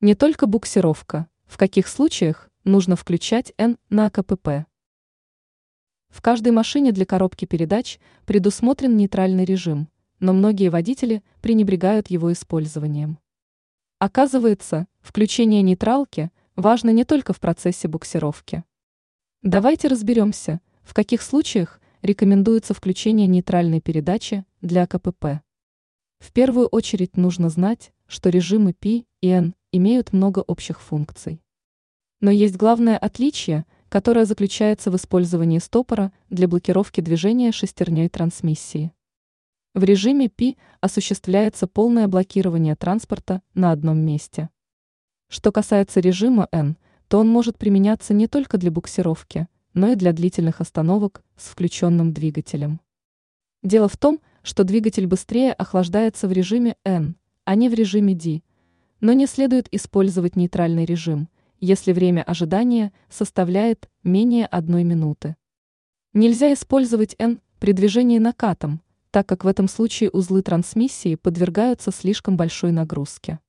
Не только буксировка. В каких случаях нужно включать N на КПП? В каждой машине для коробки передач предусмотрен нейтральный режим, но многие водители пренебрегают его использованием. Оказывается, включение нейтралки важно не только в процессе буксировки. Давайте разберемся, в каких случаях рекомендуется включение нейтральной передачи для КПП. В первую очередь нужно знать, что режимы P и N имеют много общих функций. Но есть главное отличие, которое заключается в использовании стопора для блокировки движения шестерней трансмиссии. В режиме P осуществляется полное блокирование транспорта на одном месте. Что касается режима N, то он может применяться не только для буксировки, но и для длительных остановок с включенным двигателем. Дело в том, что двигатель быстрее охлаждается в режиме N, а не в режиме D, но не следует использовать нейтральный режим, если время ожидания составляет менее одной минуты. Нельзя использовать N при движении накатом, так как в этом случае узлы трансмиссии подвергаются слишком большой нагрузке.